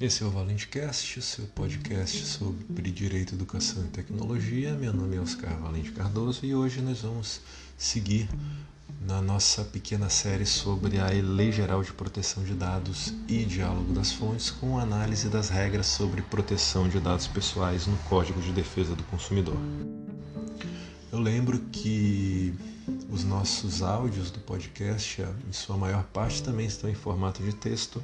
Esse é o ValenteCast, seu podcast sobre direito, educação e tecnologia. Meu nome é Oscar Valente Cardoso e hoje nós vamos seguir na nossa pequena série sobre a Lei Geral de Proteção de Dados e Diálogo das Fontes, com análise das regras sobre proteção de dados pessoais no Código de Defesa do Consumidor. Eu lembro que os nossos áudios do podcast, em sua maior parte, também estão em formato de texto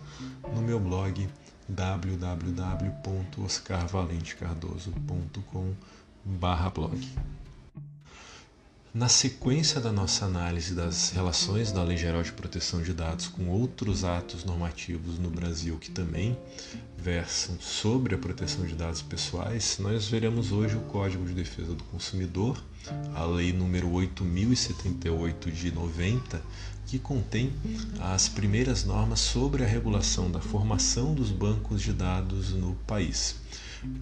no meu blog www.oscarvalentecardoso.com/blog. Na sequência da nossa análise das relações da Lei Geral de Proteção de Dados com outros atos normativos no Brasil que também versam sobre a proteção de dados pessoais, nós veremos hoje o Código de Defesa do Consumidor, a Lei número 8078 de 90, que contém as primeiras normas sobre a regulação da formação dos bancos de dados no país.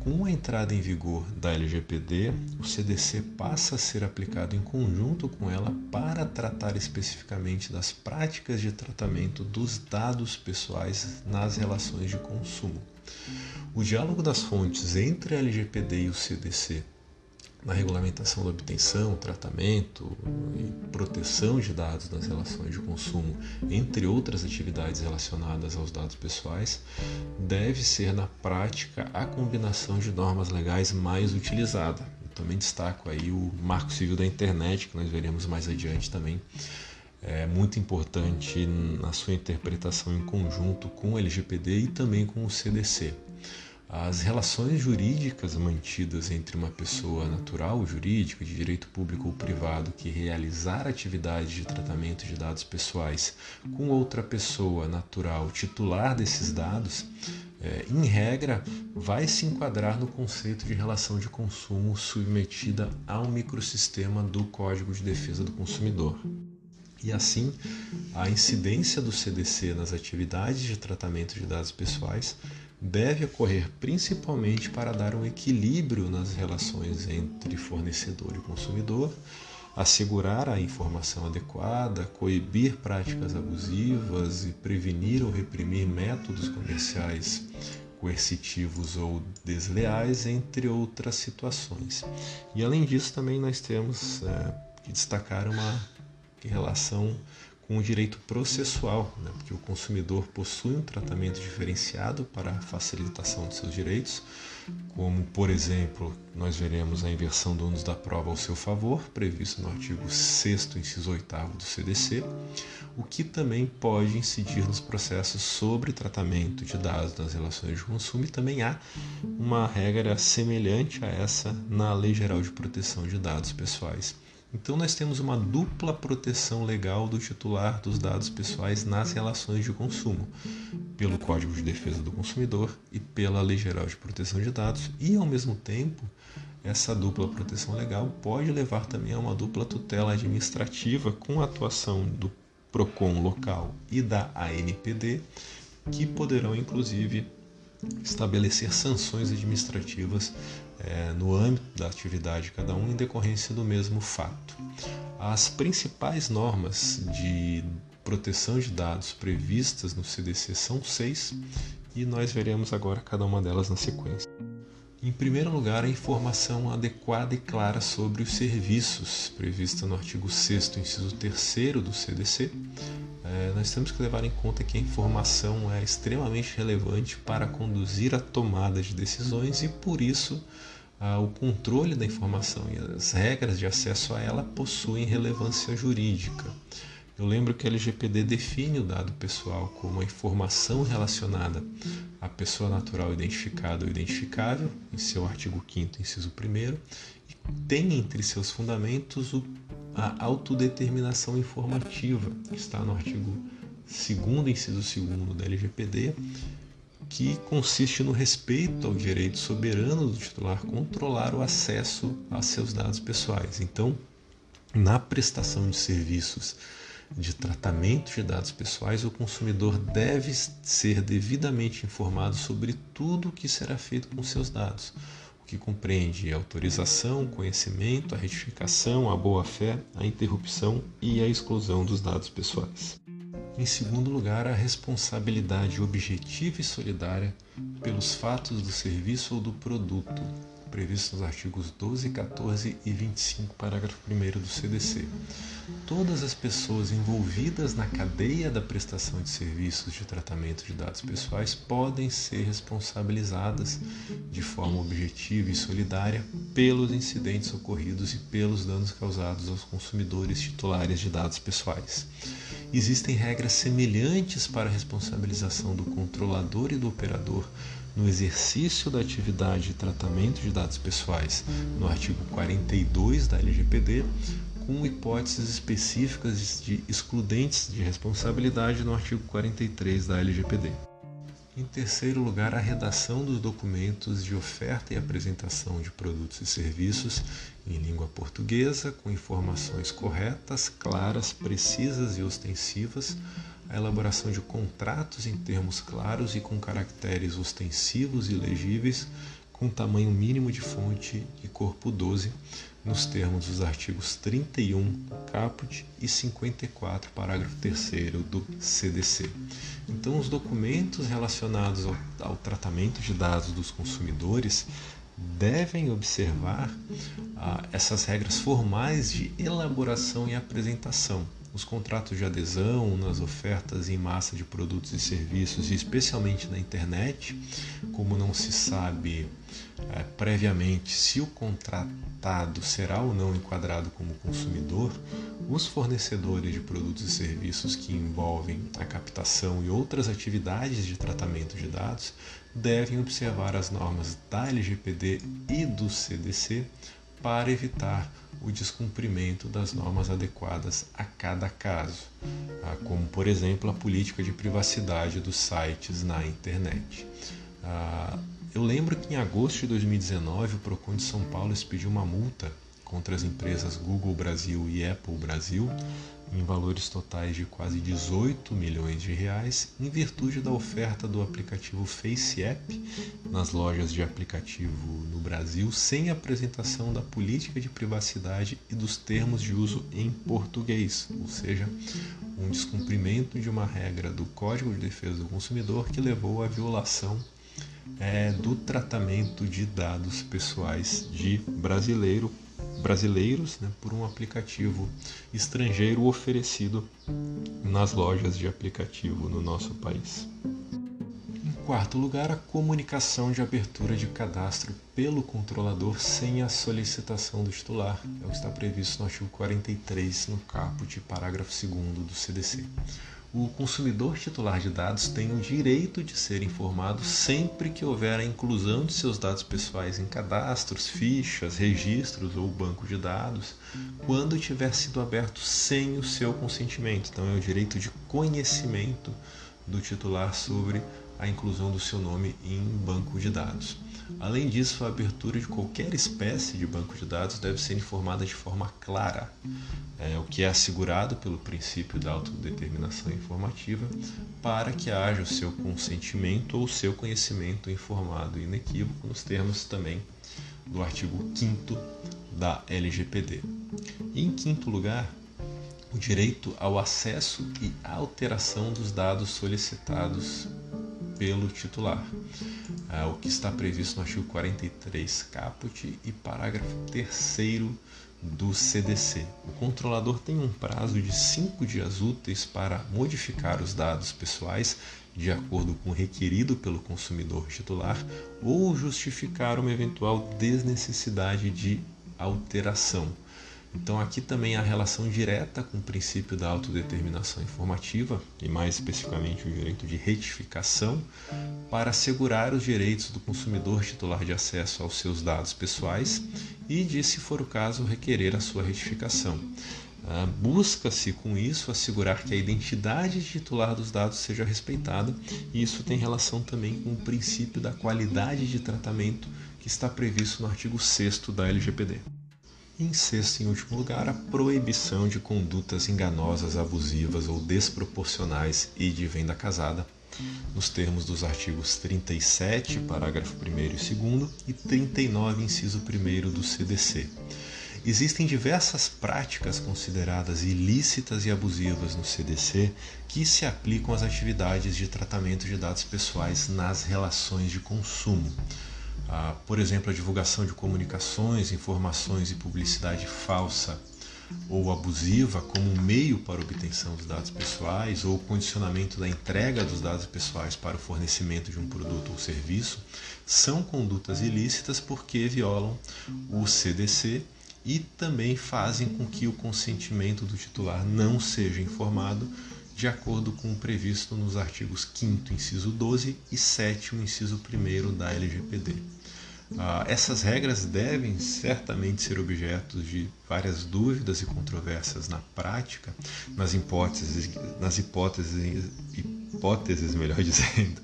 Com a entrada em vigor da LGPD, o CDC passa a ser aplicado em conjunto com ela para tratar especificamente das práticas de tratamento dos dados pessoais nas relações de consumo. O diálogo das fontes entre a LGPD e o CDC na regulamentação da obtenção, tratamento e proteção de dados nas relações de consumo, entre outras atividades relacionadas aos dados pessoais, deve ser na prática a combinação de normas legais mais utilizada. Eu também destaco aí o Marco Civil da Internet, que nós veremos mais adiante também. É muito importante na sua interpretação em conjunto com o LGPD e também com o CDC. As relações jurídicas mantidas entre uma pessoa natural, jurídica, de direito público ou privado que realizar atividades de tratamento de dados pessoais com outra pessoa natural titular desses dados, é, em regra, vai se enquadrar no conceito de relação de consumo submetida ao microsistema do Código de Defesa do Consumidor. E assim, a incidência do CDC nas atividades de tratamento de dados pessoais deve ocorrer principalmente para dar um equilíbrio nas relações entre fornecedor e consumidor, assegurar a informação adequada, coibir práticas abusivas e prevenir ou reprimir métodos comerciais coercitivos ou desleais, entre outras situações. E além disso, também nós temos é, que destacar uma relação com o direito processual, né? porque o consumidor possui um tratamento diferenciado para a facilitação de seus direitos, como, por exemplo, nós veremos a inversão do ônus da prova ao seu favor, previsto no artigo 6 inciso 8 do CDC, o que também pode incidir nos processos sobre tratamento de dados nas relações de consumo e também há uma regra semelhante a essa na Lei Geral de Proteção de Dados Pessoais então, nós temos uma dupla proteção legal do titular dos dados pessoais nas relações de consumo, pelo Código de Defesa do Consumidor e pela Lei Geral de Proteção de Dados, e ao mesmo tempo, essa dupla proteção legal pode levar também a uma dupla tutela administrativa com a atuação do PROCON local e da ANPD, que poderão inclusive estabelecer sanções administrativas é, no âmbito da atividade de cada um em decorrência do mesmo fato. As principais normas de proteção de dados previstas no CDC são seis e nós veremos agora cada uma delas na sequência. Em primeiro lugar, a informação adequada e clara sobre os serviços, prevista no artigo 6, inciso 3 do CDC. É, nós temos que levar em conta que a informação é extremamente relevante para conduzir a tomada de decisões e, por isso, o controle da informação e as regras de acesso a ela possuem relevância jurídica. Eu lembro que a LGPD define o dado pessoal como a informação relacionada à pessoa natural identificada ou identificável, em seu artigo 5 inciso 1 e tem entre seus fundamentos a autodeterminação informativa, que está no artigo 2 inciso 2 da LGPD, que consiste no respeito ao direito soberano do titular controlar o acesso a seus dados pessoais. Então, na prestação de serviços de tratamento de dados pessoais, o consumidor deve ser devidamente informado sobre tudo o que será feito com seus dados, que compreende a autorização, conhecimento, a retificação, a boa-fé, a interrupção e a exclusão dos dados pessoais. Em segundo lugar, a responsabilidade objetiva e solidária pelos fatos do serviço ou do produto, previsto nos artigos 12, 14 e 25, parágrafo 1 do CDC. Todas as pessoas envolvidas na cadeia da prestação de serviços de tratamento de dados pessoais podem ser responsabilizadas de forma objetiva e solidária pelos incidentes ocorridos e pelos danos causados aos consumidores titulares de dados pessoais. Existem regras semelhantes para a responsabilização do controlador e do operador no exercício da atividade de tratamento de dados pessoais no artigo 42 da LGPD, com hipóteses específicas de excludentes de responsabilidade no artigo 43 da LGPD. Em terceiro lugar, a redação dos documentos de oferta e apresentação de produtos e serviços em língua portuguesa, com informações corretas, claras, precisas e ostensivas, a elaboração de contratos em termos claros e com caracteres ostensivos e legíveis, com tamanho mínimo de fonte e corpo 12, nos termos dos artigos 31 caput e 54, parágrafo 3 do CDC. Então, os documentos relacionados ao, ao tratamento de dados dos consumidores devem observar ah, essas regras formais de elaboração e apresentação, os contratos de adesão, nas ofertas em massa de produtos e serviços, e especialmente na internet, como não se sabe é, previamente se o contratado será ou não enquadrado como consumidor, os fornecedores de produtos e serviços que envolvem a captação e outras atividades de tratamento de dados devem observar as normas da LGPD e do CDC para evitar o descumprimento das normas adequadas a cada caso, ah, como por exemplo a política de privacidade dos sites na internet. Ah, eu lembro que em agosto de 2019 o Procon de São Paulo expediu uma multa contra as empresas Google Brasil e Apple Brasil em valores totais de quase 18 milhões de reais, em virtude da oferta do aplicativo FaceApp nas lojas de aplicativo no Brasil, sem apresentação da política de privacidade e dos termos de uso em português, ou seja, um descumprimento de uma regra do Código de Defesa do Consumidor que levou à violação é, do tratamento de dados pessoais de brasileiro brasileiros né, por um aplicativo estrangeiro oferecido nas lojas de aplicativo no nosso país. Em quarto lugar, a comunicação de abertura de cadastro pelo controlador sem a solicitação do titular, é o que está previsto no artigo 43, no caput, parágrafo 2 do CDC o consumidor titular de dados tem o direito de ser informado sempre que houver a inclusão de seus dados pessoais em cadastros, fichas, registros ou banco de dados, quando tiver sido aberto sem o seu consentimento. Então, é o direito de conhecimento do titular sobre a inclusão do seu nome em banco de dados. Além disso, a abertura de qualquer espécie de banco de dados deve ser informada de forma clara, é, o que é assegurado pelo princípio da autodeterminação informativa, para que haja o seu consentimento ou seu conhecimento informado e inequívoco, nos termos também do artigo 5 da LGPD. Em quinto lugar, o direito ao acesso e alteração dos dados solicitados pelo titular, é, o que está previsto no artigo 43 caput e parágrafo 3 do CDC. O controlador tem um prazo de cinco dias úteis para modificar os dados pessoais de acordo com o requerido pelo consumidor titular ou justificar uma eventual desnecessidade de alteração então, aqui também há relação direta com o princípio da autodeterminação informativa, e mais especificamente o direito de retificação, para assegurar os direitos do consumidor titular de acesso aos seus dados pessoais e de, se for o caso, requerer a sua retificação. Ah, busca-se com isso assegurar que a identidade titular dos dados seja respeitada, e isso tem relação também com o princípio da qualidade de tratamento que está previsto no artigo 6 da LGPD. Em sexto e último lugar, a proibição de condutas enganosas, abusivas ou desproporcionais e de venda casada, nos termos dos artigos 37, parágrafo 1 e 2 e 39, inciso 1 do CDC. Existem diversas práticas consideradas ilícitas e abusivas no CDC que se aplicam às atividades de tratamento de dados pessoais nas relações de consumo. Ah, por exemplo, a divulgação de comunicações, informações e publicidade falsa ou abusiva como meio para obtenção dos dados pessoais ou condicionamento da entrega dos dados pessoais para o fornecimento de um produto ou serviço são condutas ilícitas porque violam o CDC e também fazem com que o consentimento do titular não seja informado de acordo com o previsto nos artigos 5 inciso 12 e 7 inciso 1 da LGPD. Ah, essas regras devem certamente ser objeto de várias dúvidas e controvérsias na prática, nas hipóteses, nas hipóteses, hipóteses melhor dizendo,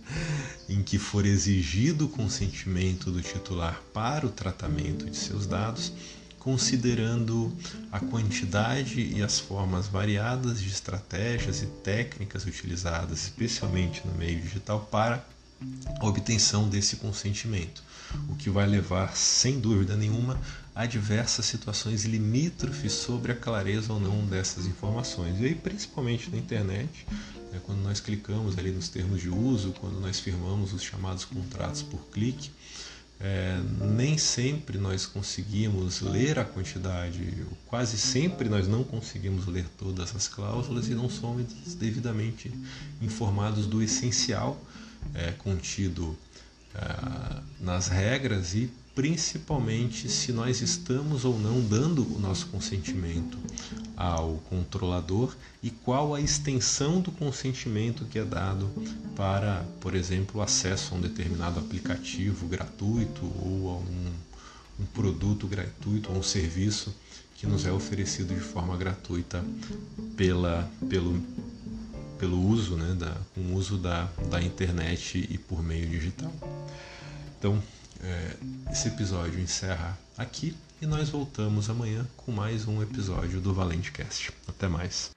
em que for exigido o consentimento do titular para o tratamento de seus dados, considerando a quantidade e as formas variadas de estratégias e técnicas utilizadas, especialmente no meio digital, para a obtenção desse consentimento o que vai levar, sem dúvida nenhuma, a diversas situações limítrofes sobre a clareza ou não dessas informações. E aí, principalmente na internet, né, quando nós clicamos ali nos termos de uso, quando nós firmamos os chamados contratos por clique, é, nem sempre nós conseguimos ler a quantidade, quase sempre nós não conseguimos ler todas as cláusulas e não somos devidamente informados do essencial é, contido ah, nas regras e principalmente se nós estamos ou não dando o nosso consentimento ao controlador e qual a extensão do consentimento que é dado para, por exemplo, acesso a um determinado aplicativo gratuito ou a um, um produto gratuito ou um serviço que nos é oferecido de forma gratuita pela, pelo, pelo uso, né, da, o uso da, da internet e por meio digital. Então, é, esse episódio encerra aqui e nós voltamos amanhã com mais um episódio do Valente Cast. Até mais.